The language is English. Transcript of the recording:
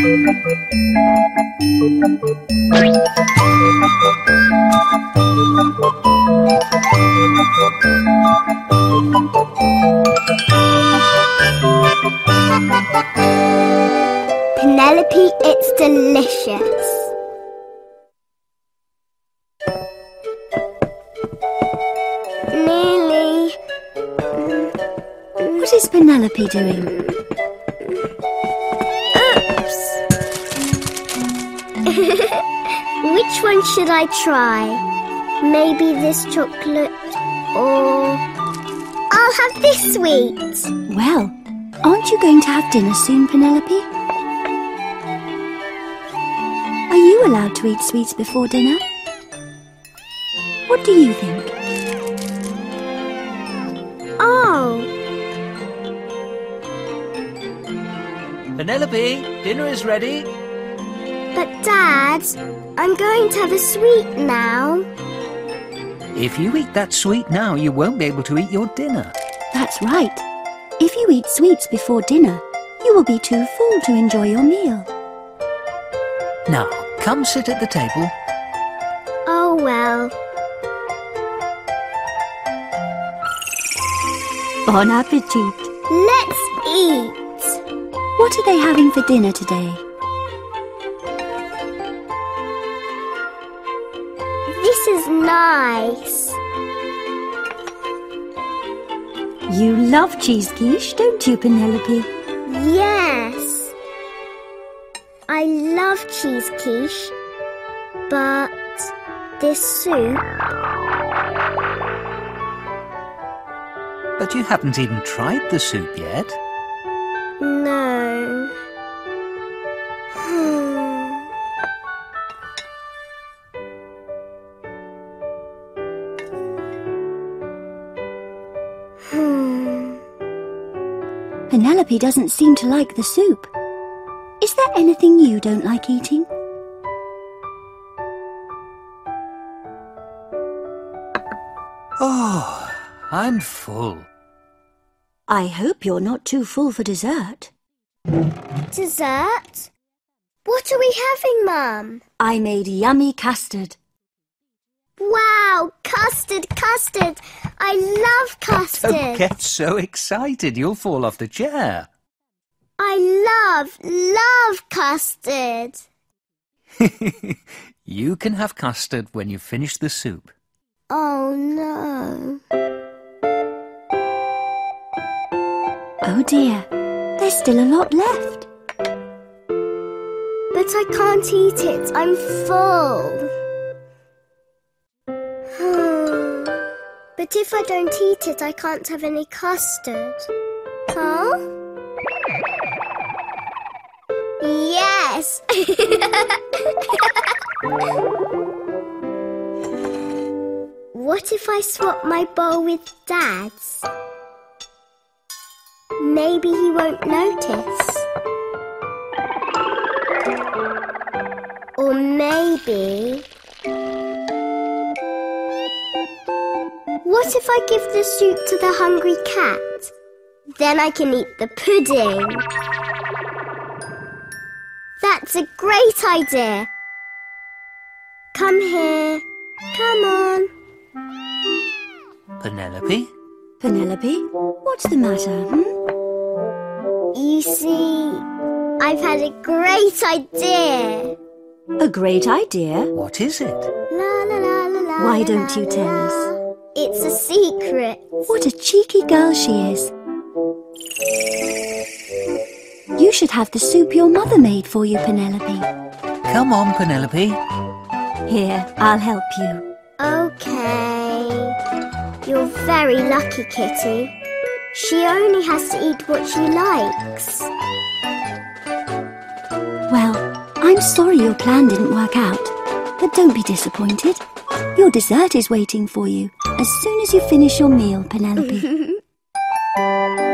Penelope, it's delicious. Nearly. What is Penelope doing? Which one should I try? Maybe this chocolate or. I'll have this sweet. Well, aren't you going to have dinner soon, Penelope? Are you allowed to eat sweets before dinner? What do you think? Oh, Penelope, dinner is ready. But Dad, I'm going to have a sweet now. If you eat that sweet now, you won't be able to eat your dinner. That's right. If you eat sweets before dinner, you will be too full to enjoy your meal. Now, come sit at the table. Oh well. Bon appetit! Let's eat. What are they having for dinner today? Nice. You love cheese quiche, don't you, Penelope? Yes. I love cheese quiche, but this soup. But you haven't even tried the soup yet. No. Penelope doesn't seem to like the soup. Is there anything you don't like eating? Oh, I'm full. I hope you're not too full for dessert. Dessert? What are we having, Mum? I made yummy custard. Wow, custard, custard. I love custard. Don't get so excited, you'll fall off the chair. I love, love custard. you can have custard when you finish the soup. Oh no. Oh dear, there's still a lot left. But I can't eat it. I'm full. But if I don't eat it, I can't have any custard. Huh? Yes! what if I swap my bowl with Dad's? Maybe he won't notice. Or maybe. What if I give the soup to the hungry cat? Then I can eat the pudding. That's a great idea. Come here. Come on. Penelope? Penelope, what's the matter? Hmm? You see, I've had a great idea. A great idea. What is it? La la la la la. Why don't you tell la. us? It's a secret. What a cheeky girl she is. You should have the soup your mother made for you, Penelope. Come on, Penelope. Here, I'll help you. Okay. You're very lucky, Kitty. She only has to eat what she likes. Well, I'm sorry your plan didn't work out, but don't be disappointed. Your dessert is waiting for you as soon as you finish your meal, Penelope.